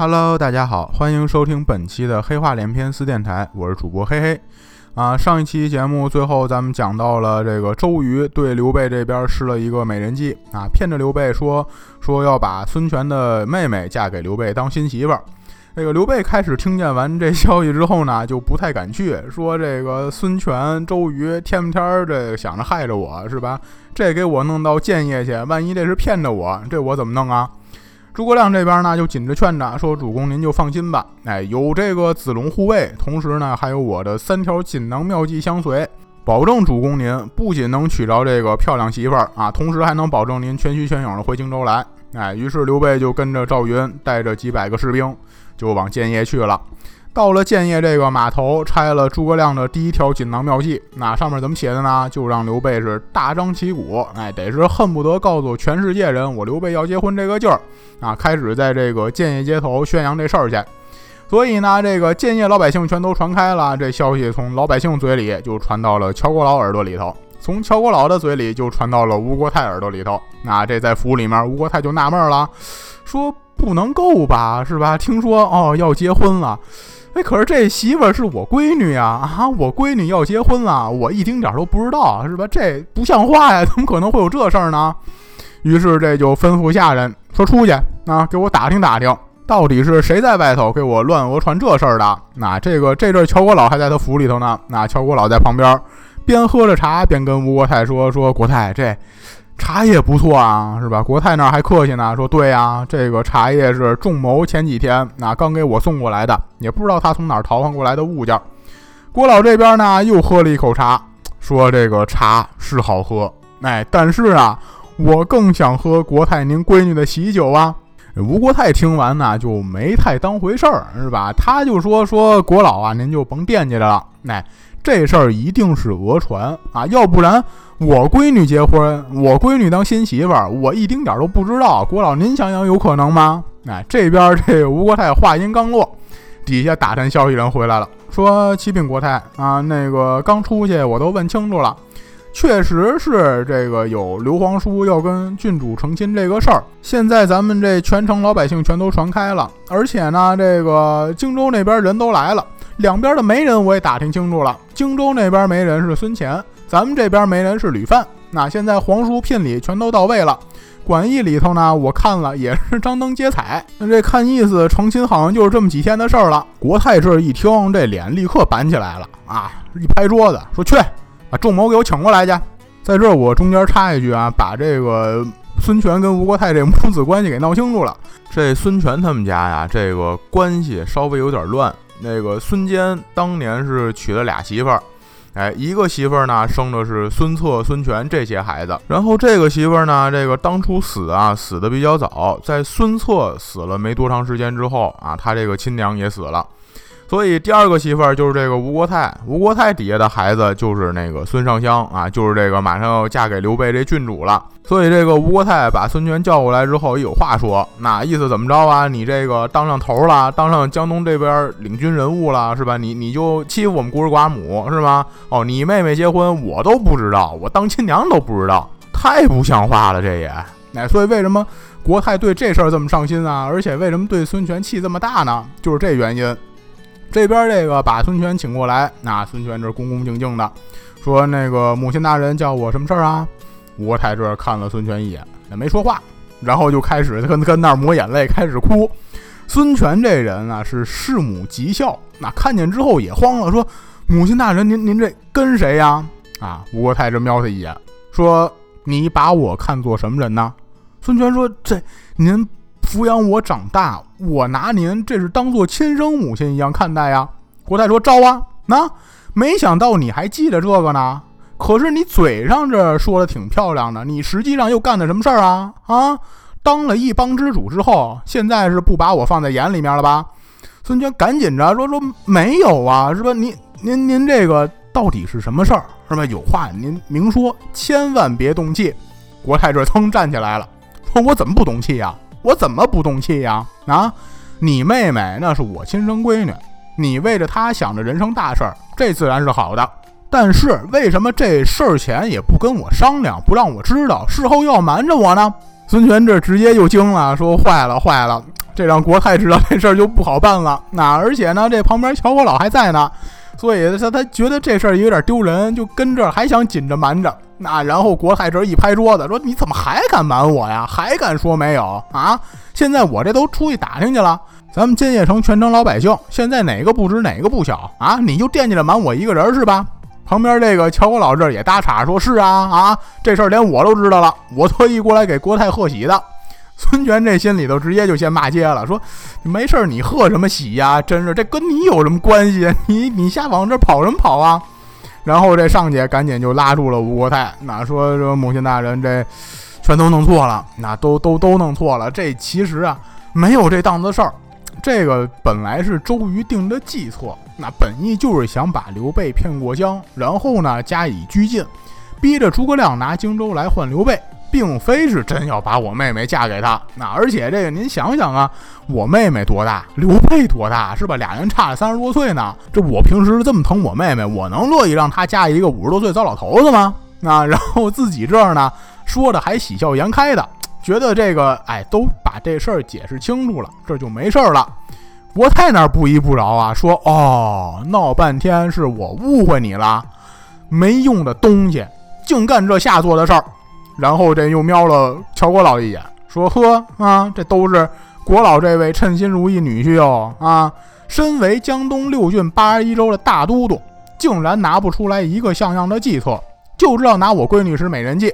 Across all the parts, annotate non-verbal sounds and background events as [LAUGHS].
Hello，大家好，欢迎收听本期的黑话连篇四电台，我是主播黑黑。啊，上一期节目最后咱们讲到了这个周瑜对刘备这边施了一个美人计啊，骗着刘备说说要把孙权的妹妹嫁给刘备当新媳妇儿。这个刘备开始听见完这消息之后呢，[LAUGHS] 就不太敢去，说这个孙权、周瑜天不天儿这想着害着我是吧？这给我弄到建业去，万一这是骗着我，这我怎么弄啊？诸葛亮这边呢，就紧着劝着说：“主公您就放心吧，哎，有这个子龙护卫，同时呢，还有我的三条锦囊妙计相随，保证主公您不仅能娶着这个漂亮媳妇儿啊，同时还能保证您全虚全影的回荆州来。”哎，于是刘备就跟着赵云带着几百个士兵。就往建业去了，到了建业这个码头，拆了诸葛亮的第一条锦囊妙计。那上面怎么写的呢？就让刘备是大张旗鼓，哎，得是恨不得告诉全世界人，我刘备要结婚这个劲儿啊！开始在这个建业街头宣扬这事儿去。所以呢，这个建业老百姓全都传开了，这消息从老百姓嘴里就传到了乔国老耳朵里头，从乔国老的嘴里就传到了吴国太耳朵里头。那这在府里面，吴国太就纳闷了，说。不能够吧，是吧？听说哦要结婚了，哎，可是这媳妇儿是我闺女呀，啊，我闺女要结婚了，我一丁点儿都不知道，是吧？这不像话呀，怎么可能会有这事儿呢？于是这就吩咐下人说出去啊，给我打听打听，到底是谁在外头给我乱讹传这事儿的？那这个这阵乔国老还在他府里头呢，那乔国老在旁边边喝着茶边跟吴国太说说国太这。茶叶不错啊，是吧？国泰那儿还客气呢，说对呀，这个茶叶是仲谋前几天那刚给我送过来的，也不知道他从哪儿淘换过来的物件。郭老这边呢又喝了一口茶，说这个茶是好喝，哎，但是啊，我更想喝国泰您闺女的喜酒啊。吴国泰听完呢就没太当回事儿，是吧？他就说说国老啊，您就甭惦记着了，哎，这事儿一定是讹传啊，要不然。我闺女结婚，我闺女当新媳妇儿，我一丁点儿都不知道。国老，您想想有可能吗？哎，这边这吴国泰话音刚落，底下打探消息人回来了，说启禀国泰啊，那个刚出去我都问清楚了，确实是这个有刘皇叔要跟郡主成亲这个事儿。现在咱们这全城老百姓全都传开了，而且呢，这个荆州那边人都来了，两边的媒人我也打听清楚了，荆州那边媒人是孙乾。咱们这边媒人是吕范，那现在皇叔聘礼全都到位了，馆驿里头呢，我看了也是张灯结彩。那这看意思成亲好像就是这么几天的事儿了。国泰这一听，这脸立刻板起来了啊，一拍桌子说：“去，把仲谋给我请过来去。”在这我中间插一句啊，把这个孙权跟吴国泰这母子关系给闹清楚了。这孙权他们家呀，这个关系稍微有点乱。那个孙坚当年是娶了俩媳妇儿。哎，一个媳妇儿呢，生的是孙策、孙权这些孩子。然后这个媳妇儿呢，这个当初死啊，死的比较早，在孙策死了没多长时间之后啊，他这个亲娘也死了。所以第二个媳妇儿就是这个吴国泰，吴国泰底下的孩子就是那个孙尚香啊，就是这个马上要嫁给刘备这郡主了。所以这个吴国泰把孙权叫过来之后，有话说，那意思怎么着啊？你这个当上头了，当上江东这边领军人物了，是吧？你你就欺负我们孤儿寡母是吗？哦，你妹妹结婚我都不知道，我当亲娘都不知道，太不像话了，这也。哎，所以为什么国泰对这事儿这么上心啊？而且为什么对孙权气这么大呢？就是这原因。这边这个把孙权请过来，那孙权这恭恭敬敬的说：“那个母亲大人叫我什么事儿啊？”吴国太这看了孙权一眼，也没说话，然后就开始跟跟那儿抹眼泪，开始哭。孙权这人啊是弑母极孝，那看见之后也慌了，说：“母亲大人，您您这跟谁呀？”啊，吴国太这瞄他一眼，说：“你把我看作什么人呢？”孙权说：“这您。”抚养我长大，我拿您这是当做亲生母亲一样看待呀。国泰说招啊，那没想到你还记得这个呢。可是你嘴上这说的挺漂亮的，你实际上又干的什么事儿啊？啊，当了一帮之主之后，现在是不把我放在眼里面了吧？孙权赶紧着说说没有啊，是吧？您您您这个到底是什么事儿？是吧？有话您明说，千万别动气。国泰这噌站起来了，说我怎么不动气呀？我怎么不动气呀？啊，你妹妹那是我亲生闺女，你为着她想着人生大事儿，这自然是好的。但是为什么这事儿前也不跟我商量，不让我知道，事后又要瞒着我呢？孙权这直接就惊了，说坏了坏了，这让国太知道这事儿就不好办了。那而且呢，这旁边乔国老还在呢，所以他他觉得这事儿有点丢人，就跟这儿还想紧着瞒着。那然后国泰这一拍桌子说：“你怎么还敢瞒我呀？还敢说没有啊？现在我这都出去打听去了，咱们建业城全城老百姓现在哪个不知哪个不晓啊？你就惦记着瞒我一个人是吧？”旁边这个乔国老这儿也搭茬说：“是啊啊，这事儿连我都知道了，我特意过来给国泰贺喜的。”孙权这心里头直接就先骂街了，说：“没事儿，你贺什么喜呀？真是这跟你有什么关系？你你瞎往这跑什么跑啊？”然后这上姐赶紧就拉住了吴国太，那说说母亲大人，这全都弄错了，那都都都弄错了。这其实啊，没有这档子事儿。这个本来是周瑜定的计策，那本意就是想把刘备骗过江，然后呢加以拘禁，逼着诸葛亮拿荆州来换刘备。并非是真要把我妹妹嫁给他，那而且这个您想想啊，我妹妹多大，刘备多大，是吧？俩人差了三十多岁呢。这我平时这么疼我妹妹，我能乐意让她嫁一个五十多岁糟老头子吗？啊，然后自己这儿呢说的还喜笑颜开的，觉得这个哎都把这事儿解释清楚了，这就没事儿了。国泰那儿不依不饶啊，说哦，闹半天是我误会你了，没用的东西，净干这下作的事儿。然后这又瞄了乔国老一眼，说：“呵啊，这都是国老这位称心如意女婿哦啊！身为江东六郡八十一州的大都督，竟然拿不出来一个像样的计策，就知道拿我闺女使美人计。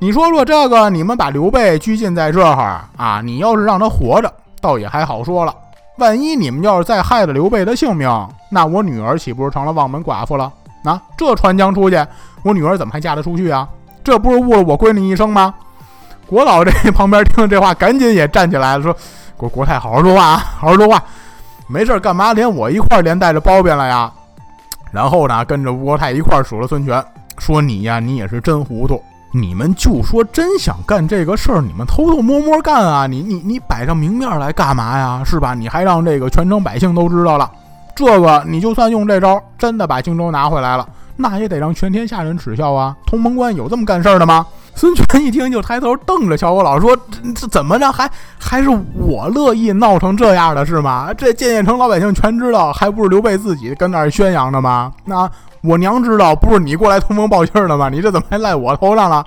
你说说这个，你们把刘备拘禁在这儿啊？你要是让他活着，倒也还好说了。万一你们要是再害了刘备的性命，那我女儿岂不是成了望门寡妇了？那这传将出去，我女儿怎么还嫁得出去啊？”这不是误了我闺女一生吗？国老这旁边听了这话，赶紧也站起来了，说：“国国泰，好好说话啊，好好说话，没事干嘛连我一块连带着包庇了呀？”然后呢，跟着吴国泰一块数了孙权，说：“你呀，你也是真糊涂！你们就说真想干这个事儿，你们偷偷摸摸干啊！你你你摆上明面来干嘛呀？是吧？你还让这个全城百姓都知道了，这个你就算用这招，真的把荆州拿回来了。”那也得让全天下人耻笑啊！同盟关有这么干事儿的吗？孙权一听就抬头瞪着乔国老说：“这怎么着？还还是我乐意闹成这样的是吗？这建业城老百姓全知道，还不是刘备自己跟那儿宣扬的吗？那我娘知道，不是你过来通风报信的吗？你这怎么还赖我头上了？”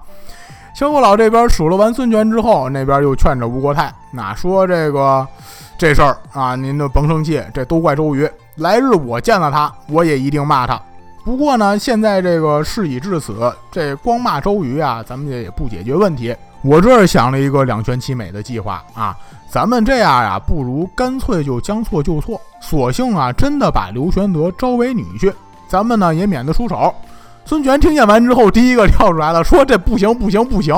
乔国老这边数落完孙权之后，那边又劝着吴国太：“那说这个这事儿啊，您就甭生气，这都怪周瑜。来日我见了他，我也一定骂他。”不过呢，现在这个事已至此，这光骂周瑜啊，咱们也也不解决问题。我这儿想了一个两全其美的计划啊，咱们这样呀，不如干脆就将错就错，索性啊，真的把刘玄德招为女婿，咱们呢也免得出手。孙权听见完之后，第一个跳出来了，说：“这不行，不行，不行。”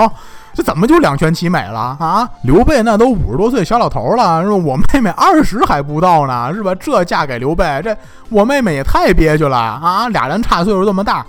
这怎么就两全其美了啊？刘备那都五十多岁小老头了，是吧？我妹妹二十还不到呢，是吧？这嫁给刘备，这我妹妹也太憋屈了啊！俩人差岁数这么大，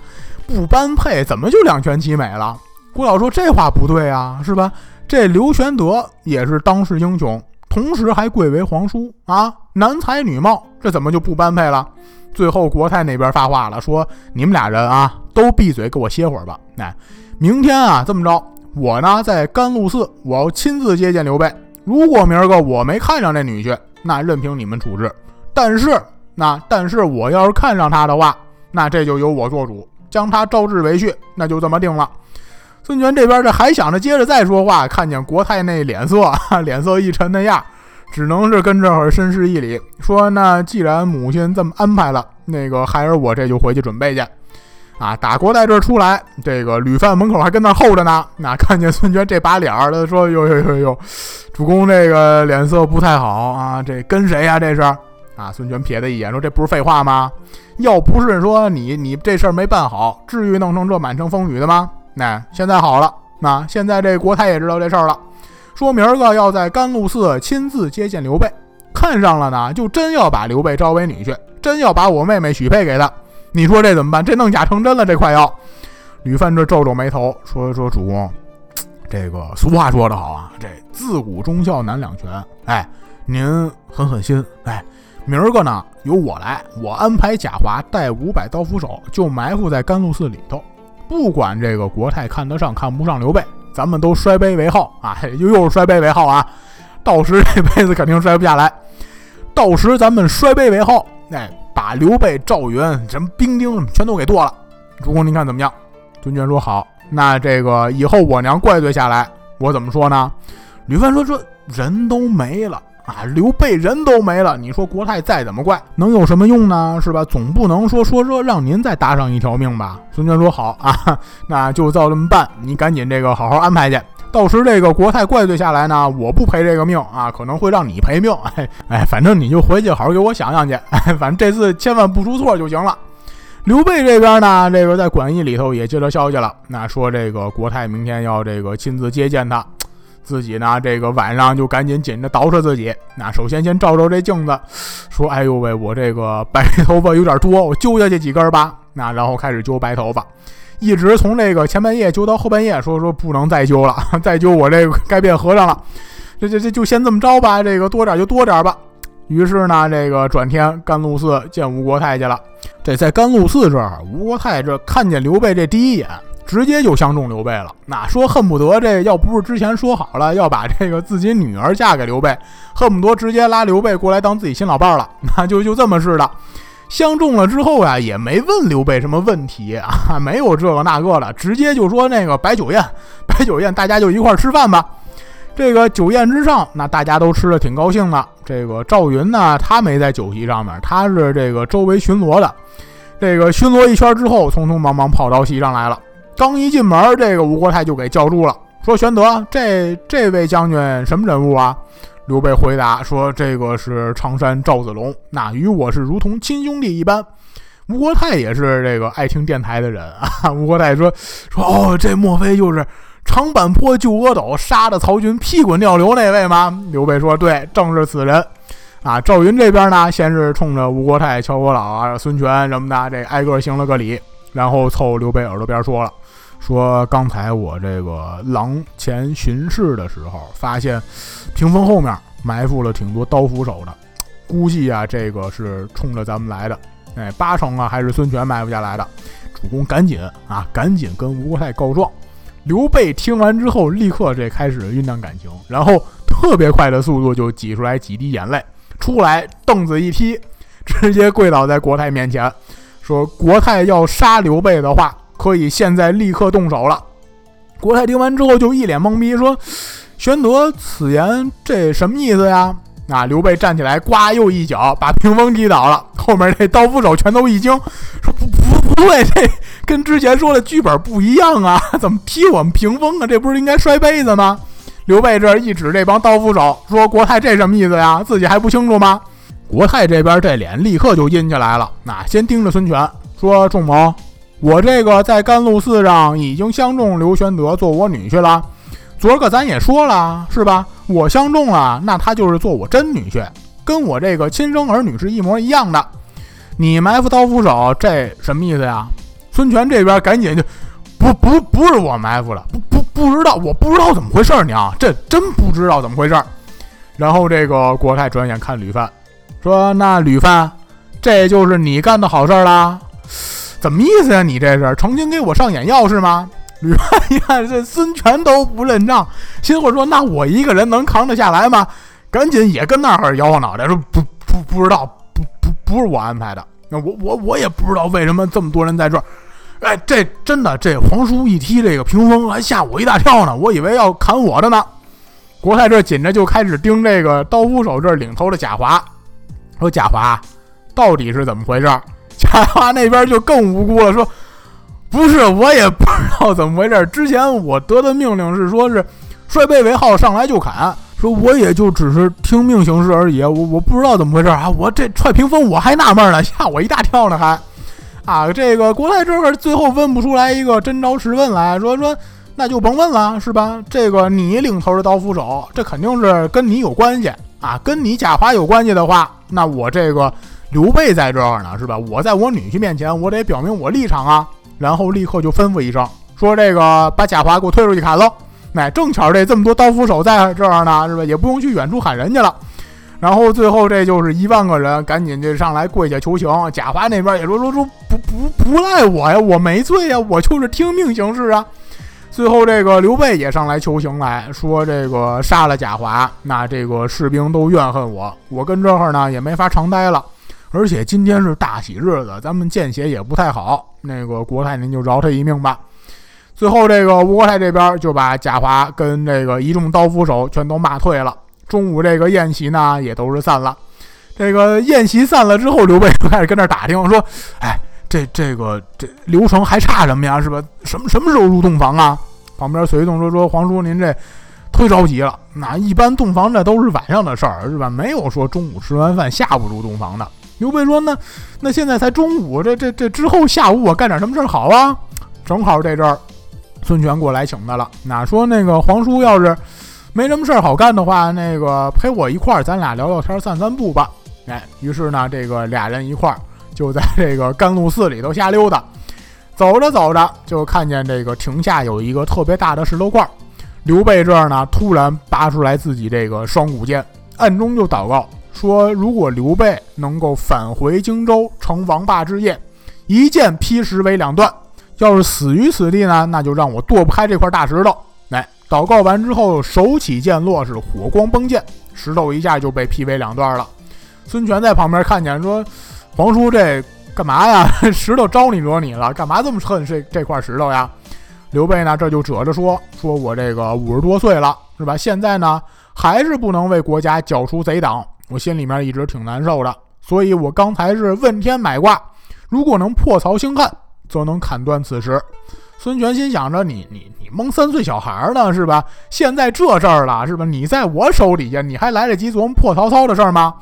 不般配，怎么就两全其美了？郭老说这话不对啊，是吧？这刘玄德也是当世英雄，同时还贵为皇叔啊，男才女貌，这怎么就不般配了？最后国泰那边发话了，说你们俩人啊，都闭嘴，给我歇会儿吧。哎，明天啊，这么着。我呢，在甘露寺，我要亲自接见刘备。如果明儿个我没看上这女婿，那任凭你们处置。但是，那但是我要是看上他的话，那这就由我做主，将他招致为婿，那就这么定了。孙权这边这还想着接着再说话，看见国泰那脸色，脸色一沉那样，只能是跟这会儿深施一礼，说：“那既然母亲这么安排了，那个孩儿我这就回去准备去。”啊，打国在这儿出来，这个吕范门口还跟那候着呢。那看见孙权这把脸儿，他说：“哟哟哟哟，主公这个脸色不太好啊，这跟谁呀？这是？”啊，孙权瞥他一眼，说：“这不是废话吗？要不是说你你这事儿没办好，至于弄成这满城风雨的吗？那现在好了，那现在这国太也知道这事儿了，说明儿个要在甘露寺亲自接见刘备，看上了呢，就真要把刘备招为女婿，真要把我妹妹许配给他。”你说这怎么办？这弄假成真了，这快要。吕范这皱皱眉头，说说主公，这个俗话说得好啊，这自古忠孝难两全。哎，您狠狠心，哎，明儿个呢由我来，我安排贾华带五百刀斧手，就埋伏在甘露寺里头，不管这个国泰看得上看不上刘备，咱们都摔杯为号啊，又又是摔杯为号啊。到时这辈子肯定摔不下来。到时咱们摔杯为号，哎，把刘备、赵云什么兵丁全都给剁了。主公您看怎么样？孙权说好。那这个以后我娘怪罪下来，我怎么说呢？吕范说说人都没了。啊，刘备人都没了，你说国泰再怎么怪，能有什么用呢？是吧？总不能说说说让您再搭上一条命吧？孙权说好啊，那就照这么办。你赶紧这个好好安排去，到时这个国泰怪罪下来呢，我不赔这个命啊，可能会让你赔命。[LAUGHS] 哎哎，反正你就回去好好给我想想去。[LAUGHS] 哎，反正这次千万不出错就行了。刘备这边呢，这个在馆驿里头也接到消息了，那说这个国泰明天要这个亲自接见他。[TSK] 自己呢，这个晚上就赶紧紧着捯饬自己。那首先先照照这镜子，[SIGHS] 说：“哎呦喂，我这个白头发有点多，我揪下去几根吧。”那然后开始揪白头发，一直从这个前半夜揪到后半夜，说说不能再揪了，[LAUGHS] 再揪我这个该变和尚了。这这这就先这么着吧，这个多点就多点吧。于是呢，这个转天甘露寺见吴国太去了。这在甘露寺这儿，吴国太这看见刘备这第一眼。直接就相中刘备了，那说恨不得这要不是之前说好了要把这个自己女儿嫁给刘备，恨不得直接拉刘备过来当自己新老伴了，[LAUGHS] 那就就这么似的。相中了之后呀，也没问刘备什么问题啊，没有这个那个的，直接就说那个摆酒宴，摆酒宴，大家就一块吃饭吧。这个酒宴之上，那大家都吃的挺高兴的。这个赵云呢，他没在酒席上面，他是这个周围巡逻的。这个巡逻一圈之后，匆匆忙忙跑到席上来了。刚一进门，这个吴国太就给叫住了，说：“玄德，这这位将军什么人物啊？”刘备回答说：“这个是常山赵子龙，那与我是如同亲兄弟一般。”吴国太也是这个爱听电台的人啊。[LAUGHS] 吴国太说：“说哦，这莫非就是长坂坡救阿斗，杀的曹军屁滚尿流那位吗？”刘备说：“对，正是此人。”啊，赵云这边呢，先是冲着吴国太、乔国老啊、孙权什么的，这挨个行了个礼，然后凑刘备耳朵边说了。说刚才我这个廊前巡视的时候，发现屏风后面埋伏了挺多刀斧手的，估计啊这个是冲着咱们来的，哎，八成啊还是孙权埋伏下来的。主公赶紧啊，赶紧跟吴国太告状。刘备听完之后，立刻这开始酝酿感情，然后特别快的速度就挤出来几滴眼泪，出来凳子一踢，直接跪倒在国太面前，说国太要杀刘备的话。可以现在立刻动手了。国泰听完之后就一脸懵逼，说：“玄德此言这什么意思呀？”啊，刘备站起来，呱又一脚把屏风踢倒了。后面这刀斧手全都一惊，说：“不不不对，这跟之前说的剧本不一样啊！怎么踢我们屏风啊？这不是应该摔杯子吗？”刘备这一指这帮刀斧手，说：“国泰这什么意思呀？自己还不清楚吗？”国泰这边这脸立刻就阴起来了，那先盯着孙权说：“仲谋。”我这个在甘露寺上已经相中刘玄德做我女婿了，昨儿个咱也说了是吧？我相中了，那他就是做我真女婿，跟我这个亲生儿女是一模一样的。你埋伏刀斧手，这什么意思呀？孙权这边赶紧就，不不不是我埋伏了，不不不知道，我不知道怎么回事儿，娘，这真不知道怎么回事儿。然后这个国泰转眼看吕范，说：“那吕范，这就是你干的好事了。”怎么意思呀？你这是成心给我上眼药是吗？[LAUGHS] 吕范一看这孙权都不认账，心话说：“那我一个人能扛得下来吗？”赶紧也跟那儿摇晃脑袋说：“不不不知道，不不不是我安排的。那我我我也不知道为什么这么多人在这儿。哎，这真的这皇叔一踢这个屏风，还吓我一大跳呢，我以为要砍我的呢。”国泰这紧着就开始盯这个刀斧手这领头的贾华，说：“贾华，到底是怎么回事？”贾华那边就更无辜了，说：“不是，我也不知道怎么回事。之前我得的命令是说是帅贝为号，上来就砍。说我也就只是听命行事而已。我我不知道怎么回事啊！我这踹屏风，我还纳闷呢，[LAUGHS] 吓我一大跳呢，还啊！这个国泰这儿最后问不出来一个真招实问来说说，那就甭问了，是吧？这个你领头的刀斧手，这肯定是跟你有关系啊！跟你贾华有关系的话，那我这个。”刘备在这儿呢，是吧？我在我女婿面前，我得表明我立场啊。然后立刻就吩咐一声，说这个把贾华给我推出去砍喽。哎，正巧这这么多刀斧手在这儿呢，是吧？也不用去远处喊人去了。然后最后这就是一万个人赶紧就上来跪下求情。贾华那边也说说说不不不赖我呀，我没罪呀，我就是听命行事啊。最后这个刘备也上来求情来说，这个杀了贾华，那这个士兵都怨恨我，我跟这儿呢也没法长待了。而且今天是大喜日子，咱们见血也不太好。那个国太您就饶他一命吧。最后这个吴国太这边就把贾华跟这个一众刀斧手全都骂退了。中午这个宴席呢也都是散了。这个宴席散了之后，刘备就开始跟那打听说：“哎。”这这个这流程还差什么呀？是吧？什么什么时候入洞房啊？旁边随从说说皇叔您这忒着急了。那一般洞房这都是晚上的事儿，是吧？没有说中午吃完饭下午入洞房的。刘备说那那现在才中午，这这这之后下午我干点什么事儿好啊？正好这阵儿孙权过来请他了。那说那个皇叔要是没什么事儿好干的话，那个陪我一块儿咱俩聊聊天散散步吧。哎，于是呢这个俩人一块儿。就在这个甘露寺里头瞎溜达，走着走着就看见这个亭下有一个特别大的石头块儿。刘备这儿呢，突然拔出来自己这个双股剑，暗中就祷告说：“如果刘备能够返回荆州，成王霸之业，一剑劈石为两段。要是死于此地呢，那就让我剁不开这块大石头。”来，祷告完之后，手起剑落，是火光崩剑，石头一下就被劈为两段了。孙权在旁边看见说。皇叔，这干嘛呀？[LAUGHS] 石头招你惹你了？干嘛这么恨这这块石头呀？刘备呢，这就褶着说：“说我这个五十多岁了，是吧？现在呢，还是不能为国家剿除贼党，我心里面一直挺难受的。所以我刚才是问天买卦，如果能破曹兴汉，则能砍断此石。”孙权心想着：“你你你蒙三岁小孩呢，是吧？现在这事儿了，是吧？你在我手底下，你还来得及琢磨破曹操的事儿吗？”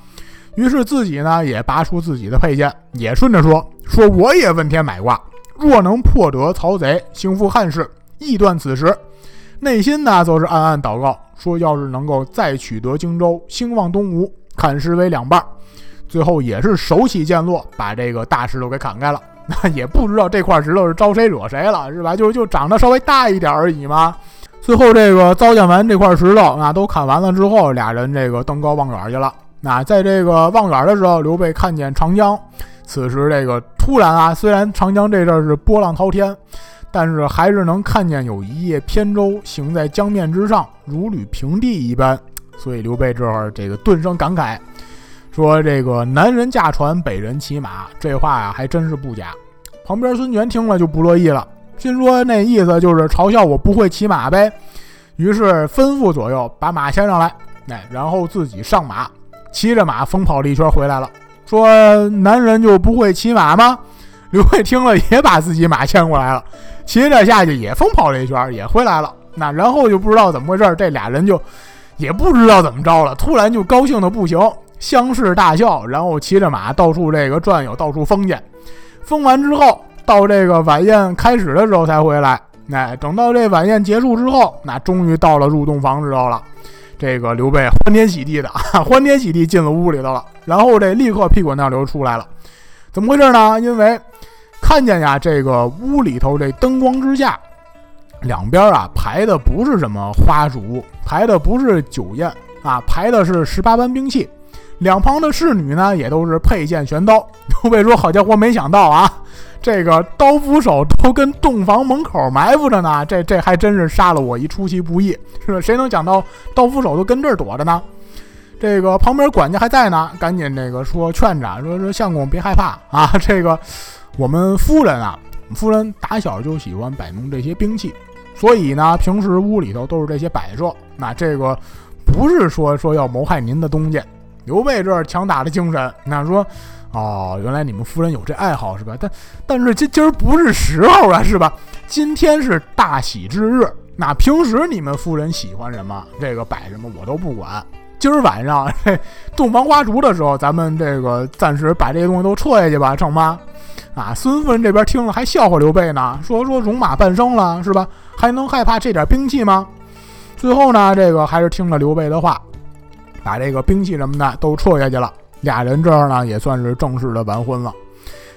于是自己呢也拔出自己的佩剑，也顺着说说我也问天买卦，若能破得曹贼，兴复汉室，亦断此时。内心呢则是暗暗祷告，说要是能够再取得荆州，兴旺东吴，砍石为两半。最后也是手起剑落，把这个大石头给砍开了。[LAUGHS] 那也不知道这块石头是招谁惹谁了，是吧？就就长得稍微大一点而已嘛。最后这个糟践完这块石头，那都砍完了之后，俩人这个登高望远去了。那在这个望远的时候，刘备看见长江。此时这个突然啊，虽然长江这阵是波浪滔天，但是还是能看见有一叶扁舟行在江面之上，如履平地一般。所以刘备这会儿这个顿生感慨，说：“这个南人驾船，北人骑马。”这话呀，还真是不假。旁边孙权听了就不乐意了，心说那意思就是嘲笑我不会骑马呗。于是吩咐左右把马牵上来，哎，然后自己上马。骑着马疯跑了一圈回来了，说：“男人就不会骑马吗？”刘备听了也把自己马牵过来了，骑着下去也疯跑了一圈，也回来了。那然后就不知道怎么回事，这俩人就也不知道怎么着了，突然就高兴的不行，相视大笑，然后骑着马到处这个转悠，到处封去。封完之后，到这个晚宴开始的时候才回来。哎，等到这晚宴结束之后，那终于到了入洞房的时候了。这个刘备欢天喜地的，[LAUGHS] 欢天喜地进了屋里头了，然后这立刻屁滚尿流出来了，怎么回事呢？因为看见呀，这个屋里头这灯光之下，两边啊排的不是什么花烛，排的不是酒宴啊，排的是十八般兵器，两旁的侍女呢也都是佩剑悬刀。[LAUGHS] 刘备说：“好家伙，没想到啊！”这个刀斧手都跟洞房门口埋伏着呢，这这还真是杀了我一出其不意，是吧？谁能想到刀斧手都跟这儿躲着呢？这个旁边管家还在呢，赶紧这个说劝着，说说相公别害怕啊，这个我们夫人啊，夫人打小就喜欢摆弄这些兵器，所以呢，平时屋里头都是这些摆设，那这个不是说说要谋害您的东西。刘备这儿强打的精神，那说。哦，原来你们夫人有这爱好是吧？但但是今今儿不是时候啊，是吧？今天是大喜之日，那平时你们夫人喜欢什么，这个摆什么我都不管。今儿晚上这洞房花烛的时候，咱们这个暂时把这些东西都撤下去吧，成吗？啊，孙夫人这边听了还笑话刘备呢，说说戎马半生了是吧？还能害怕这点兵器吗？最后呢，这个还是听了刘备的话，把这个兵器什么的都撤下去了。俩人这儿呢也算是正式的完婚了。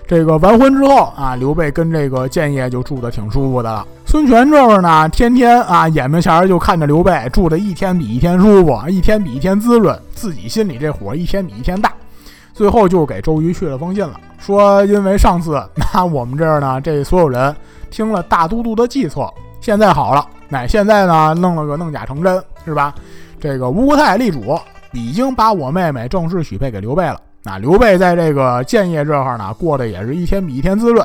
这个完婚之后啊，刘备跟这个建业就住的挺舒服的了。孙权这儿呢，天天啊眼巴前就看着刘备住的一天比一天舒服，一天比一天滋润，自己心里这火一天比一天大。最后就给周瑜去了封信了，说因为上次 [LAUGHS] 那我们这儿呢，这所有人听了大都督的计策，现在好了，那现在呢，弄了个弄假成真，是吧？这个吴国太立主已经把我妹妹正式许配给刘备了。那刘备在这个建业这块呢，过得也是一天比一天滋润。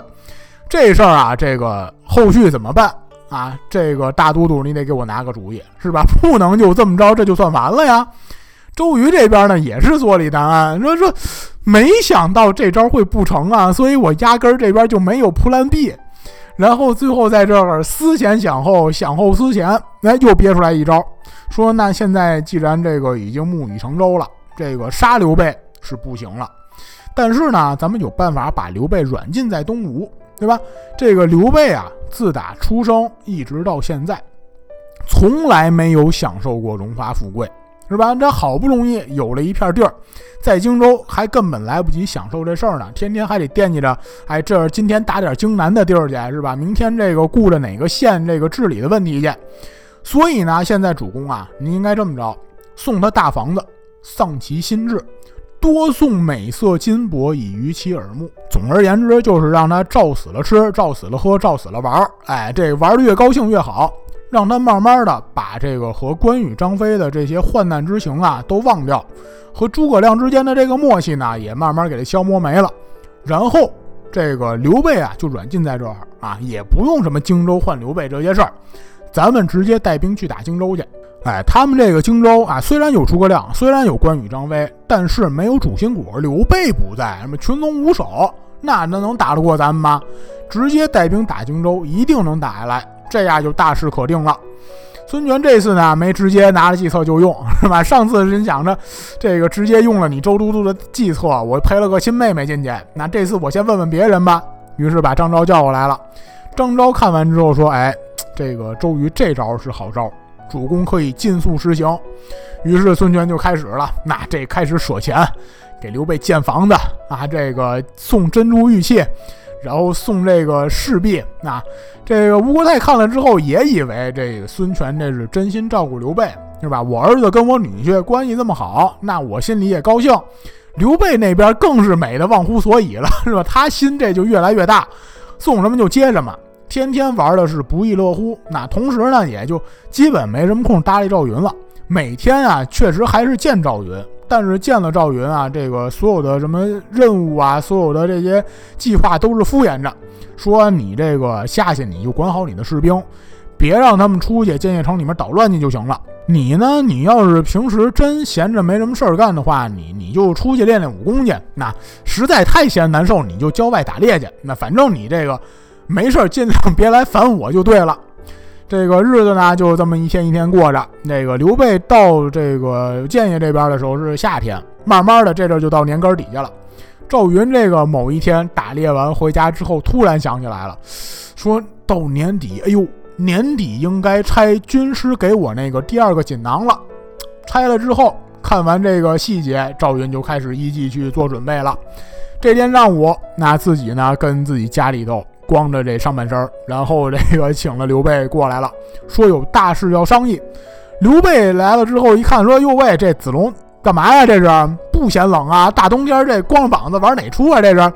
这事儿啊，这个后续怎么办啊？这个大都督，你得给我拿个主意，是吧？不能就这么着，这就算完了呀。周瑜这边呢也是坐立难安，说说没想到这招会不成啊，所以我压根儿这边就没有 Plan B，然后最后在这儿思前想后，想后思前，哎，又憋出来一招，说那现在既然这个已经木已成舟了，这个杀刘备是不行了，但是呢，咱们有办法把刘备软禁在东吴，对吧？这个刘备啊，自打出生一直到现在，从来没有享受过荣华富贵。是吧？这好不容易有了一片地儿，在荆州还根本来不及享受这事儿呢，天天还得惦记着，哎，这今天打点荆南的地儿去，是吧？明天这个顾着哪个县这个治理的问题去。所以呢，现在主公啊，你应该这么着，送他大房子，丧其心志，多送美色金帛以娱其耳目。总而言之，就是让他照死了吃，照死了喝，照死了玩儿。哎，这玩的越高兴越好。让他慢慢的把这个和关羽、张飞的这些患难之情啊都忘掉，和诸葛亮之间的这个默契呢也慢慢给他消磨没了。然后这个刘备啊就软禁在这儿啊，也不用什么荆州换刘备这些事儿，咱们直接带兵去打荆州去。哎，他们这个荆州啊，虽然有诸葛亮，虽然有关羽、张飞，但是没有主心骨，刘备不在，什么群龙无首，那那能打得过咱们吗？直接带兵打荆州，一定能打下来。这样就大事可定了。孙权这次呢，没直接拿着计策就用，是吧？[LAUGHS] 上次人想着这个直接用了你周都督的计策，我陪了个亲妹妹进去。那这次我先问问别人吧。于是把张昭叫过来了。张昭看完之后说：“哎，这个周瑜这招是好招，主公可以尽速实行。”于是孙权就开始了，那这开始舍钱，给刘备建房子啊，这个送珍珠玉器。然后送这个侍婢，那这个吴国太看了之后也以为这个孙权这是真心照顾刘备，是吧？我儿子跟我女婿关系这么好，那我心里也高兴。刘备那边更是美的忘乎所以了，[LAUGHS] 是吧？他心这就越来越大，送什么就接什么，天天玩的是不亦乐乎。那同时呢，也就基本没什么空搭理赵云了。每天啊，确实还是见赵云。但是见了赵云啊，这个所有的什么任务啊，所有的这些计划都是敷衍着，说你这个下去你就管好你的士兵，别让他们出去建业城里面捣乱去就行了。你呢，你要是平时真闲着没什么事儿干的话，你你就出去练练武功去。那实在太闲难受，你就郊外打猎去。那反正你这个没事儿，尽量别来烦我就对了。这个日子呢，就这么一天一天过着。那个刘备到这个建业这边的时候是夏天，慢慢的这阵就到年根底下了。赵云这个某一天打猎完回家之后，突然想起来了，说到年底，哎呦，年底应该拆军师给我那个第二个锦囊了。拆了之后，看完这个细节，赵云就开始依计去做准备了。这天上午，那自己呢跟自己家里头。光着这上半身，然后这个请了刘备过来了，说有大事要商议。刘备来了之后一看，说：“哟喂，这子龙干嘛呀？这是不嫌冷啊？大冬天这光着膀子玩哪出啊？这是。”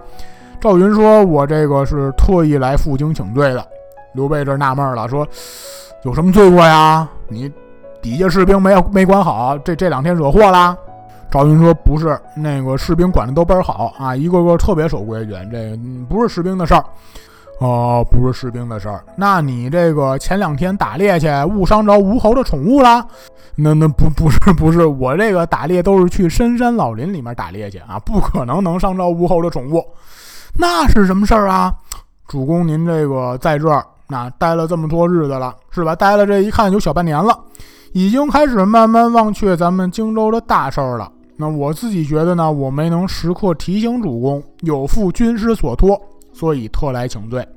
赵云说：“我这个是特意来负荆请罪的。”刘备这纳闷了，说：“有什么罪过呀？你底下士兵没没管好，这这两天惹祸啦？”赵云说：“不是，那个士兵管的都倍儿好啊，一个个特别守规矩，这不是士兵的事儿。”哦，不是士兵的事儿。那你这个前两天打猎去，误伤着吴侯的宠物了？那那不不是不是，我这个打猎都是去深山老林里面打猎去啊，不可能能伤着吴侯的宠物。那是什么事儿啊？主公，您这个在这儿那待了这么多日子了，是吧？待了这一看有小半年了，已经开始慢慢忘却咱们荆州的大事儿了。那我自己觉得呢，我没能时刻提醒主公，有负军师所托。所以特来请罪。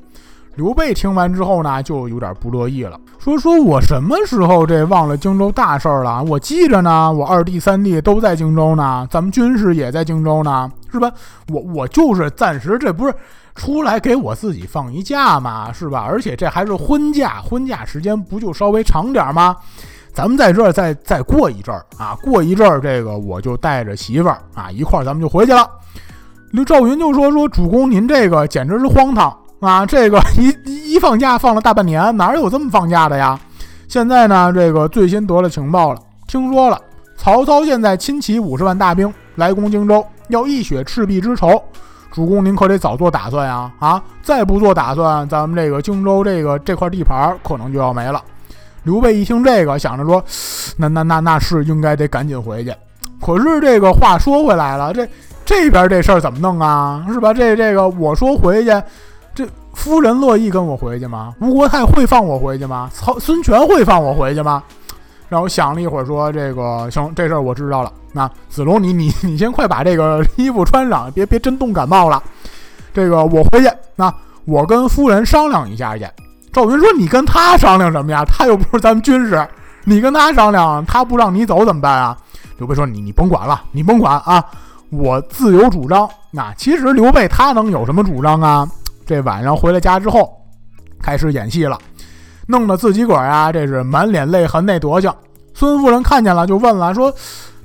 刘备听完之后呢，就有点不乐意了，说：“说我什么时候这忘了荆州大事儿了？我记着呢，我二弟三弟都在荆州呢，咱们军师也在荆州呢，是吧？我我就是暂时这不是出来给我自己放一假嘛，是吧？而且这还是婚假，婚假时间不就稍微长点吗？咱们在这儿再再过一阵儿啊，过一阵儿这个我就带着媳妇儿啊一块儿咱们就回去了。”刘赵云就说：“说主公，您这个简直是荒唐啊！这个一一放假放了大半年，哪有这么放假的呀？现在呢，这个最新得了情报了，听说了，曹操现在亲启五十万大兵来攻荆州，要一雪赤壁之仇。主公您可得早做打算呀！啊，再不做打算，咱们这个荆州这个这块地盘可能就要没了。刘备一听这个，想着说，那那那那是应该得赶紧回去。可是这个话说回来了，这这边这事儿怎么弄啊？是吧？这这个我说回去，这夫人乐意跟我回去吗？吴国太会放我回去吗？曹孙权会放我回去吗？然后想了一会儿，说这个行，这事儿我知道了。那子龙，你你你先快把这个衣服穿上，别别真冻感冒了。这个我回去，那我跟夫人商量一下去。赵云说：“你跟他商量什么呀？他又不是咱们军师，你跟他商量，他不让你走怎么办啊？”刘备说：“你你甭管了，你甭管啊，我自有主张。”那其实刘备他能有什么主张啊？这晚上回了家之后，开始演戏了，弄得自己个儿啊，这是满脸泪痕那德行。孙夫人看见了，就问了，说：“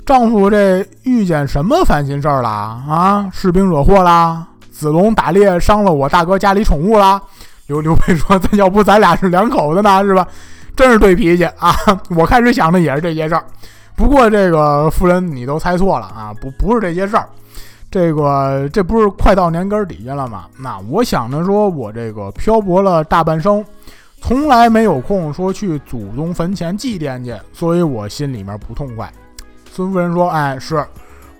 丈夫这遇见什么烦心事儿了啊？士兵惹祸啦？子龙打猎伤了我大哥家里宠物啦？”刘刘备说：“咱要不咱俩是两口子呢，是吧？真是对脾气啊！我开始想的也是这些事儿。”不过这个夫人，你都猜错了啊！不不是这些事儿，这个这不是快到年根儿底下了吗？那我想着说，我这个漂泊了大半生，从来没有空说去祖宗坟前祭奠去，所以我心里面不痛快。孙夫人说：“哎，是，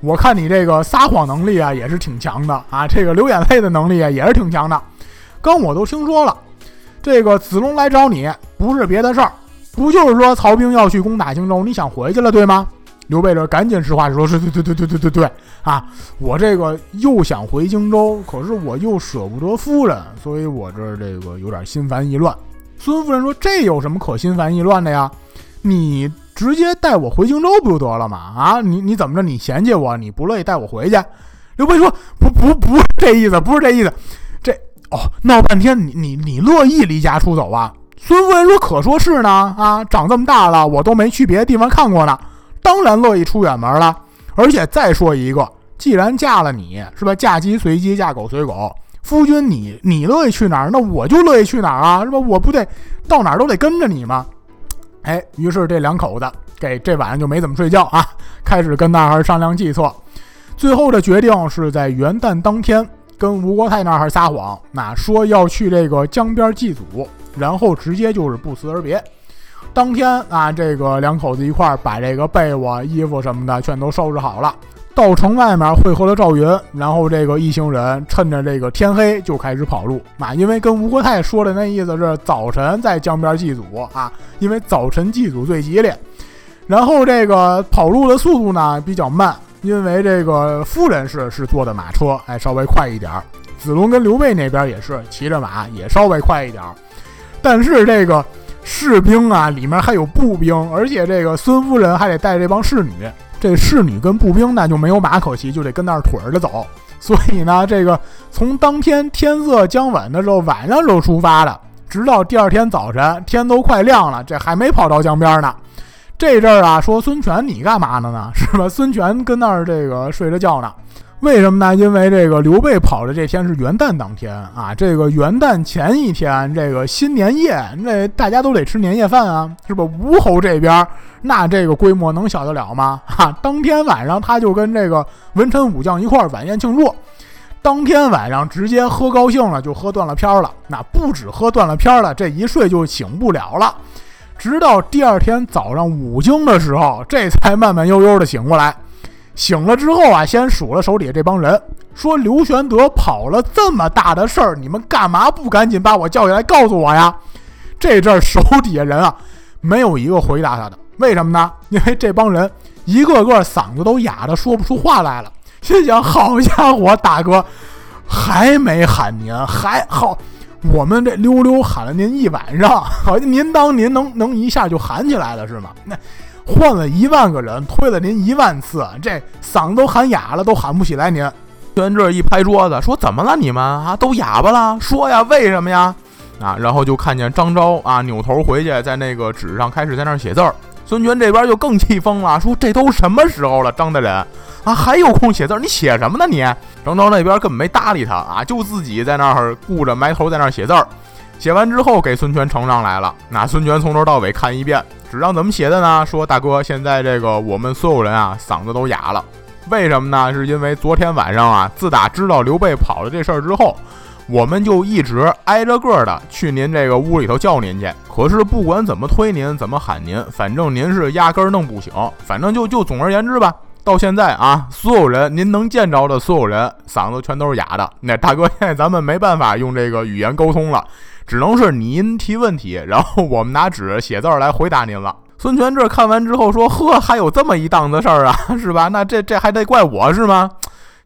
我看你这个撒谎能力啊，也是挺强的啊，这个流眼泪的能力啊，也是挺强的。刚我都听说了，这个子龙来找你，不是别的事儿。”不就是说曹兵要去攻打荆州，你想回去了，对吗？刘备这赶紧实话实说，是对对对对对对对啊！我这个又想回荆州，可是我又舍不得夫人，所以我这这个有点心烦意乱。孙夫人说：“这有什么可心烦意乱的呀？你直接带我回荆州不就得了吗？啊，你你怎么着？你嫌弃我？你不乐意带我回去？”刘备说：“不不不是这意思，不是这意思。这哦，闹半天，你你你乐意离家出走啊？”孙夫人说：“可说是呢，啊，长这么大了，我都没去别的地方看过呢，当然乐意出远门了。而且再说一个，既然嫁了你，是吧？嫁鸡随鸡，嫁狗随狗。夫君，你你乐意去哪儿，那我就乐意去哪儿啊，是吧？我不得到哪儿都得跟着你吗？哎，于是这两口子给这晚上就没怎么睡觉啊，开始跟那儿商量计策。最后的决定是在元旦当天跟吴国太那儿撒谎，那说要去这个江边祭祖。”然后直接就是不辞而别。当天啊，这个两口子一块儿把这个被窝、衣服什么的全都收拾好了，到城外面汇合了赵云。然后这个一行人趁着这个天黑就开始跑路啊，因为跟吴国太说的那意思是早晨在江边祭祖啊，因为早晨祭祖最吉利。然后这个跑路的速度呢比较慢，因为这个夫人是是坐的马车，哎，稍微快一点儿。子龙跟刘备那边也是骑着马，也稍微快一点儿。但是这个士兵啊，里面还有步兵，而且这个孙夫人还得带这帮侍女。这侍女跟步兵那就没有马可骑，就得跟那儿腿着走。所以呢，这个从当天天色将晚的时候，晚上就出发了，直到第二天早晨，天都快亮了，这还没跑到江边呢。这阵儿啊，说孙权你干嘛呢呢？[LAUGHS] 是吧？孙权跟那儿这个睡着觉呢。为什么呢？因为这个刘备跑的这天是元旦当天啊，这个元旦前一天，这个新年夜，那大家都得吃年夜饭啊，是吧？吴侯这边那这个规模能小得了吗？哈，[LAUGHS] 当天晚上他就跟这个文臣武将一块儿晚宴庆祝，当天晚上直接喝高兴了，就喝断了片儿了。那不止喝断了片儿了，这一睡就醒不了了，直到第二天早上五更的时候，这才慢慢悠悠的醒过来。醒了之后啊，先数了手底下这帮人，说刘玄德跑了这么大的事儿，你们干嘛不赶紧把我叫下来告诉我呀？这阵儿手底下人啊，没有一个回答他的，为什么呢？因为这帮人一个个嗓子都哑的说不出话来了。心想：好家伙，大哥还没喊您，还好，我们这溜溜喊了您一晚上，[LAUGHS] 好像您当您能能一下就喊起来了是吗？那。换了一万个人，推了您一万次，这嗓子都喊哑了，都喊不起来。您跟这一拍桌子说：“怎么了？你们啊，都哑巴了？说呀，为什么呀？”啊，然后就看见张昭啊，扭头回去，在那个纸上开始在那儿写字儿。孙权这边就更气疯了，说这都什么时候了，张大人啊，还有空写字？你写什么呢？你张昭那边根本没搭理他啊，就自己在那儿顾着埋头在那儿写字儿。写完之后给孙权呈上来了，那孙权从头到尾看一遍，纸上怎么写的呢？说大哥，现在这个我们所有人啊，嗓子都哑了。为什么呢？是因为昨天晚上啊，自打知道刘备跑了这事儿之后，我们就一直挨着个的去您这个屋里头叫您去。可是不管怎么推您，怎么喊您，反正您是压根儿弄不醒。反正就就总而言之吧，到现在啊，所有人您能见着的所有人嗓子全都是哑的。那大哥，现在咱们没办法用这个语言沟通了，只能是您提问题，然后我们拿纸写字来回答您了。[LAUGHS] 孙权这看完之后说：“呵，还有这么一档子事儿啊，是吧？那这这还得怪我是吗？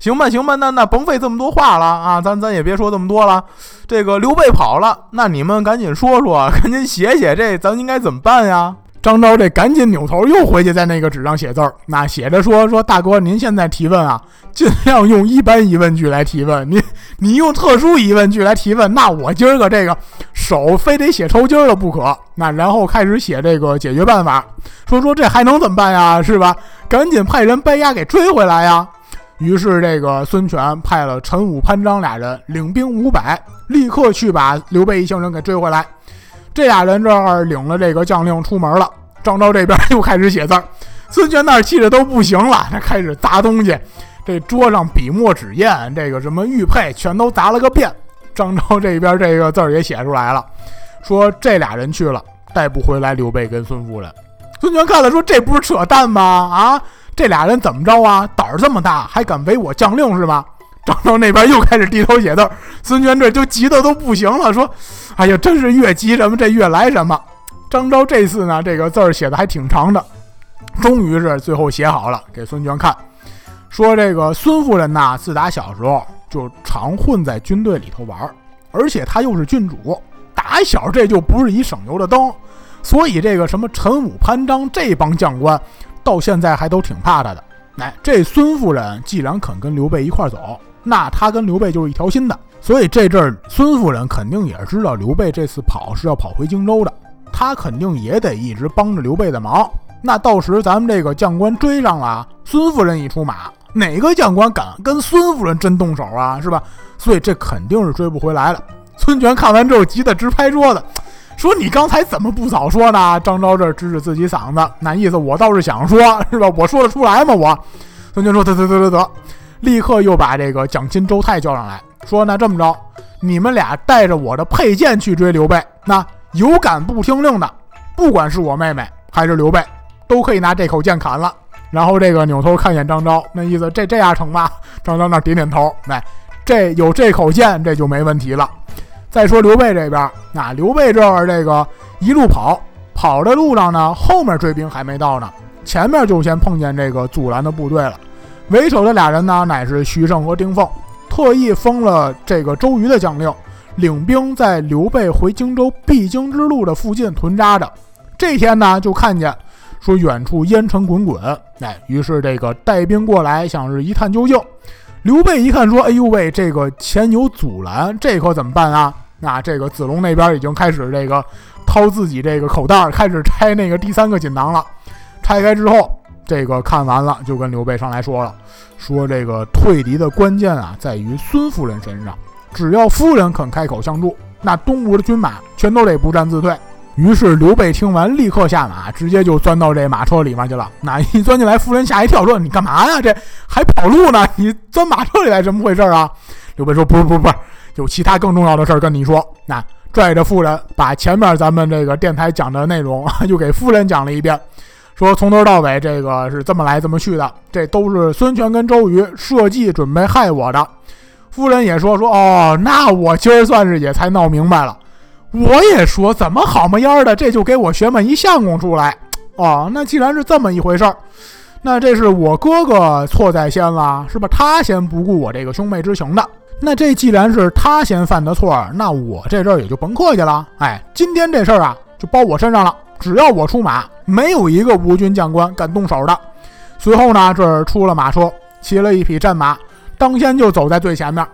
行吧，行吧，那那甭费这么多话了啊，咱咱也别说这么多了。这个刘备跑了，那你们赶紧说说，赶紧写写，这咱应该怎么办呀？”张昭这赶紧扭头又回去在那个纸上写字儿，那写着说说大哥，您现在提问啊，尽量用一般疑问句来提问。你你用特殊疑问句来提问，那我今儿个这个手非得写抽筋了不可。那然后开始写这个解决办法，说说这还能怎么办呀？是吧？赶紧派人把丫给追回来呀！于是这个孙权派了陈武、潘璋俩人领兵五百，立刻去把刘备一行人给追回来。这俩人这儿领了这个将令出门了，张昭这边又开始写字儿，孙权那儿气的都不行了，他开始砸东西，这桌上笔墨纸砚，这个什么玉佩全都砸了个遍。张昭这边这个字儿也写出来了，说这俩人去了，带不回来刘备跟孙夫人。孙权看了说：“这不是扯淡吗？啊，这俩人怎么着啊？胆儿这么大，还敢违我将令是吧？” [LAUGHS] 张昭那边又开始低头写字，孙权这就急得都不行了，说：“哎呀，真是越急什么这越来什么。”张昭这次呢，这个字儿写的还挺长的，终于是最后写好了，给孙权看，说：“这个孙夫人呐，自打小时候就常混在军队里头玩，而且他又是郡主，打小这就不是一省油的灯，所以这个什么陈武、潘璋这帮将官，到现在还都挺怕他的。哎，这孙夫人既然肯跟刘备一块走。”那他跟刘备就是一条心的，所以这阵儿孙夫人肯定也知道刘备这次跑是要跑回荆州的，他肯定也得一直帮着刘备的忙。那到时咱们这个将官追上了，孙夫人一出马，哪个将官敢跟孙夫人真动手啊？是吧？所以这肯定是追不回来了。孙权看完之后急得直拍桌子，说：“你刚才怎么不早说呢？”张昭这指指自己嗓子，那意思我倒是想说，[LAUGHS] 是吧？我说得出来吗？我孙权说：“得得得得得。”立刻又把这个蒋钦、周泰叫上来说：“那这么着，你们俩带着我的佩剑去追刘备。那有敢不听令的，不管是我妹妹还是刘备，都可以拿这口剑砍了。”然后这个扭头看一眼张昭，那意思这这样成吧？张昭那点点头，哎，这有这口剑，这就没问题了。再说刘备这边，那刘备这儿这个一路跑，跑的路上呢，后面追兵还没到呢，前面就先碰见这个阻拦的部队了。为首的俩人呢，乃是徐盛和丁奉，特意封了这个周瑜的将令，领兵在刘备回荆州必经之路的附近屯扎着。这天呢，就看见说远处烟尘滚滚，哎，于是这个带兵过来，想是一探究竟。刘备一看说：“哎呦喂，这个前有阻拦，这可怎么办啊？”那这个子龙那边已经开始这个掏自己这个口袋，开始拆那个第三个锦囊了。拆开之后。这个看完了，就跟刘备上来说了，说这个退敌的关键啊，在于孙夫人身上。只要夫人肯开口相助，那东吴的军马全都得不战自退。于是刘备听完，立刻下马，直接就钻到这马车里面去了。那一钻进来，夫人吓一跳，说：“你干嘛呀？这还跑路呢？你钻马车里来，怎么回事啊？”刘备说：“不是，不是，不是，有其他更重要的事儿跟你说。”那拽着夫人，把前面咱们这个电台讲的内容又给夫人讲了一遍。说从头到尾，这个是这么来这么去的，这都是孙权跟周瑜设计准备害我的。夫人也说说哦，那我今儿算是也才闹明白了。我也说怎么好么样的，这就给我学么一相公出来。哦，那既然是这么一回事儿，那这是我哥哥错在先了，是吧？他先不顾我这个兄妹之情的。那这既然是他先犯的错，那我这阵儿也就甭客气了。哎，今天这事儿啊，就包我身上了。只要我出马，没有一个吴军将官敢动手的。随后呢，这儿出了马车，骑了一匹战马，当先就走在最前面。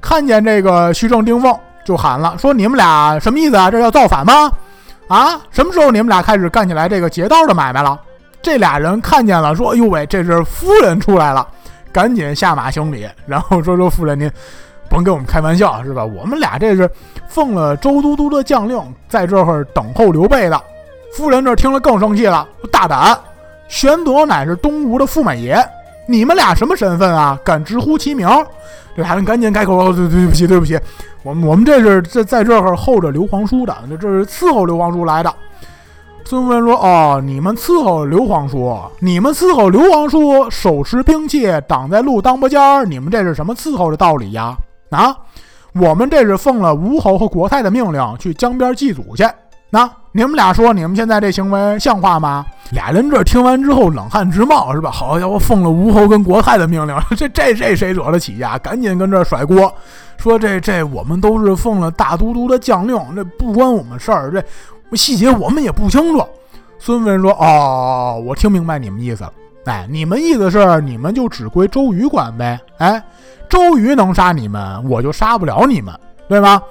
看见这个徐正、丁奉，就喊了，说：“你们俩什么意思啊？这要造反吗？”啊，什么时候你们俩开始干起来这个劫道的买卖了？这俩人看见了，说：“哎呦喂，这是夫人出来了，赶紧下马行礼。”然后说：“说夫人您甭跟我们开玩笑是吧？我们俩这是奉了周都督的将令，在这会儿等候刘备的。”夫人这听了更生气了，大胆！玄德乃是东吴的驸马爷，你们俩什么身份啊？敢直呼其名？这俩人赶紧开口：“对对不起，对不起，我们我们这是在在这儿候着刘皇叔的，这是伺候刘皇叔来的。”孙夫人说：“哦，你们伺候刘皇叔，你们伺候刘皇叔，手持兵器挡在路当不尖儿，你们这是什么伺候的道理呀？啊，我们这是奉了吴侯和国太的命令去江边祭祖去。那你们俩说，你们现在这行为像话吗？”俩人这听完之后冷汗直冒，是吧？好家伙，奉了吴侯跟国太的命令，[LAUGHS] 这这这谁惹得起呀？赶紧跟这甩锅，说这这我们都是奉了大都督的将令，这不关我们事儿，这。细节我们也不清楚。孙夫人说：“哦，我听明白你们意思了。哎，你们意思是你们就只归周瑜管呗？哎，周瑜能杀你们，我就杀不了你们，对吗？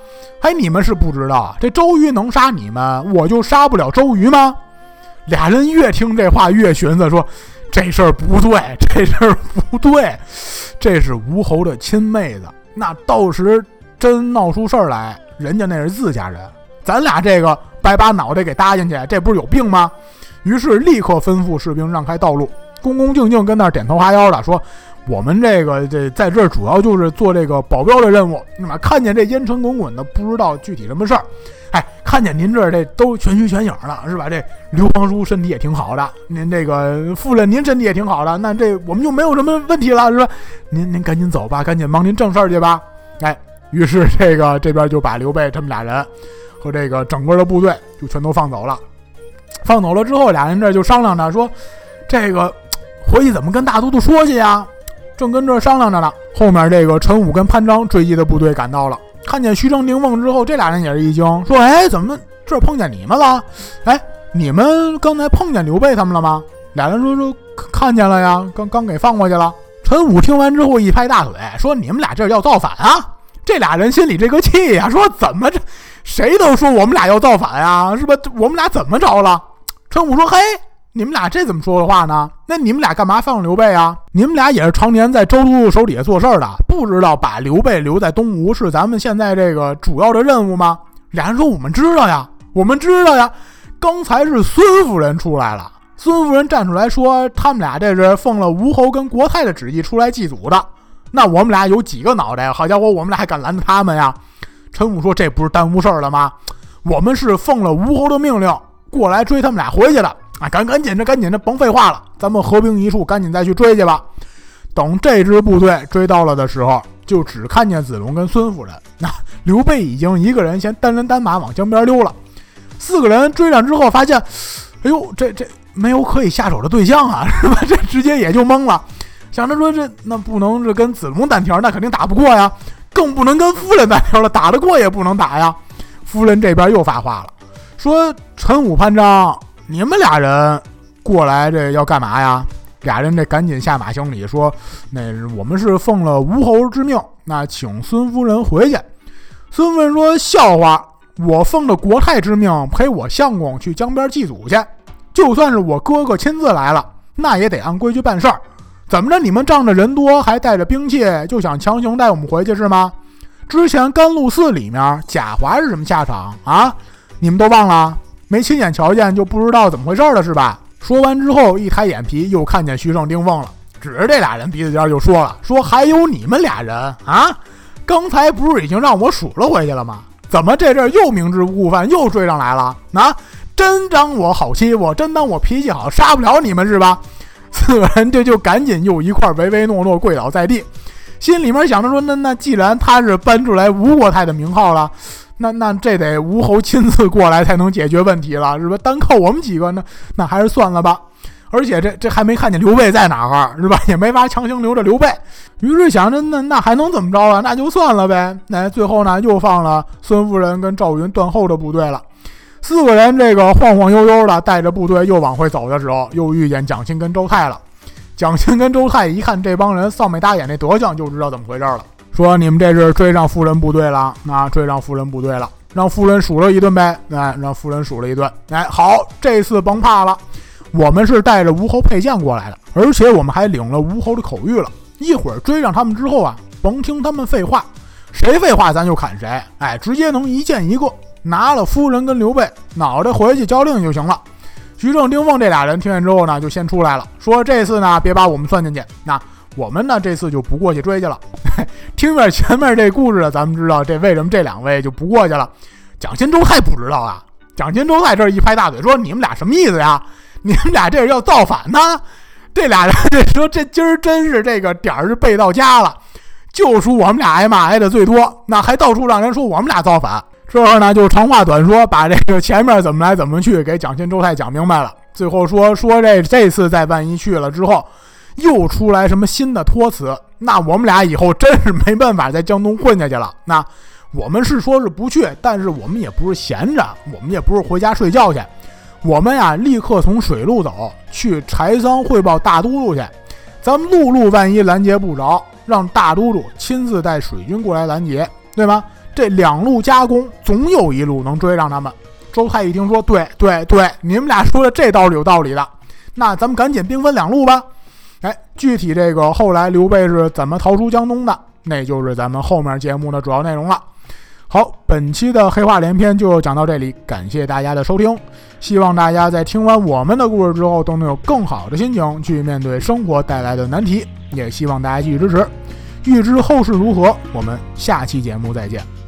哎，你们是不知道，这周瑜能杀你们，我就杀不了周瑜吗？”俩人越听这话越寻思，说：“这事儿不对，[LAUGHS] 这事儿不对。这是吴侯的亲妹子，那到时真闹出事儿来，人家那是自家人，咱俩这个。”白把脑袋给搭进去，这不是有病吗？于是立刻吩咐士兵让开道路，恭恭敬敬跟那儿点头哈腰的说：“我们这个这在这儿主要就是做这个保镖的任务。那么看见这烟尘滚滚的，不知道具体什么事儿。哎，看见您这儿这都全虚全影了，是吧？这刘皇叔身体也挺好的，您这个夫人您身体也挺好的，那这我们就没有什么问题了，是吧？您您赶紧走吧，赶紧忙您正事儿去吧。哎，于是这个这边就把刘备他们俩人。和这个整个的部队就全都放走了，放走了之后，俩人这就商量着说：“这个回去怎么跟大都督说去呀？”正跟这商量着呢，后面这个陈武跟潘璋追击的部队赶到了，看见徐正、丁奉之后，这俩人也是一惊，说：“哎，怎么这碰见你们了？哎，你们刚才碰见刘备他们了吗？”俩人说：“说看见了呀，刚刚给放过去了。”陈武听完之后一拍大腿，说：“你们俩这要造反啊！”这俩人心里这个气呀，说：“怎么这？”谁都说我们俩要造反呀，是吧？我们俩怎么着了？陈武说：“嘿，你们俩这怎么说的话呢？那你们俩干嘛放刘备啊？你们俩也是常年在周都督手底下做事儿的，不知道把刘备留在东吴是咱们现在这个主要的任务吗？”俩人说：“我们知道呀，我们知道呀。刚才是孙夫人出来了，孙夫人站出来说，他们俩这是奉了吴侯跟国太的旨意出来祭祖的。那我们俩有几个脑袋？好家伙，我们俩还敢拦着他们呀？”陈武说：“这不是耽误事儿了吗？我们是奉了吴侯的命令过来追他们俩回去的啊！赶赶紧着，赶紧着，甭废话了，咱们合兵一处，赶紧再去追去吧。等这支部队追到了的时候，就只看见子龙跟孙夫人。那刘备已经一个人先单人单马往江边溜了。四个人追上之后，发现，哎呦，这这没有可以下手的对象啊，[LAUGHS] 是吧？这直接也就懵了，想着说这那不能是跟子龙单挑，那肯定打不过呀。”更不能跟夫人单挑了，打得过也不能打呀。夫人这边又发话了，说：“陈武、潘璋，你们俩人过来这要干嘛呀？”俩人这赶紧下马行礼，说：“那我们是奉了吴侯之命，那请孙夫人回去。”孙夫人说：“笑话，我奉了国太之命，陪我相公去江边祭祖去。就算是我哥哥亲自来了，那也得按规矩办事儿。”怎么着？你们仗着人多，还带着兵器，就想强行带我们回去是吗？之前甘露寺里面贾华是什么下场啊？你们都忘了？没亲眼瞧见就不知道怎么回事了是吧？说完之后，一抬眼皮又看见徐盛、丁奉了，指着这俩人鼻子尖就说了：“说还有你们俩人啊？刚才不是已经让我数了回去了吗？怎么这阵又明知故犯，又追上来了？啊？真当我好欺负？真当我脾气好，杀不了你们是吧？”四个人这就赶紧又一块唯唯诺诺跪倒在地，心里面想着说：那那既然他是搬出来吴国太的名号了，那那这得吴侯亲自过来才能解决问题了，是吧？单靠我们几个呢，那还是算了吧。而且这这还没看见刘备在哪儿，是吧？也没法强行留着刘备。于是想着那那还能怎么着啊？那就算了呗。那最后呢，又放了孙夫人跟赵云断后的部队了。四个人这个晃晃悠悠的带着部队又往回走的时候，又遇见蒋钦跟周泰了。蒋钦跟周泰一看这帮人丧眉打眼那德行，就知道怎么回事了。说你们这是追上夫人部队了，那追上夫人部队了。让夫人数了一顿呗。哎，让夫人数了一顿。哎，好，这次甭怕了，我们是带着吴侯佩剑过来的，而且我们还领了吴侯的口谕了。一会儿追上他们之后啊，甭听他们废话，谁废话咱就砍谁。哎，直接能一剑一个，拿了夫人跟刘备，脑袋回去交令就行了。徐正、丁奉这俩人听见之后呢，就先出来了，说这次呢别把我们算进去。那我们呢这次就不过去追去了。[LAUGHS] 听着前面这故事，咱们知道这为什么这两位就不过去了。蒋钦周泰不知道啊，蒋钦周泰这一拍大腿说：“你们俩什么意思呀？你们俩这是要造反呢？”这俩人这说：“这今儿真是这个点儿是背到家了，就属我们俩挨骂挨的最多，那还到处让人说我们俩造反。这呢，就长话短说，把这个前面怎么来怎么去给蒋钦周泰讲明白了。最后说说这这次再万一去了之后，又出来什么新的托词，那我们俩以后真是没办法在江东混下去了。那我们是说是不去，但是我们也不是闲着，我们也不是回家睡觉去。”我们呀，立刻从水路走去柴桑汇报大都督去。咱们陆路万一拦截不着，让大都督亲自带水军过来拦截，对吗？这两路夹攻，总有一路能追上他们。周泰一听说，对对对，你们俩说的这道理有道理的。那咱们赶紧兵分两路吧。哎，具体这个后来刘备是怎么逃出江东的，那就是咱们后面节目的主要内容了。好，本期的黑话连篇就讲到这里，感谢大家的收听。希望大家在听完我们的故事之后，都能有更好的心情去面对生活带来的难题。也希望大家继续支持。欲知后事如何，我们下期节目再见。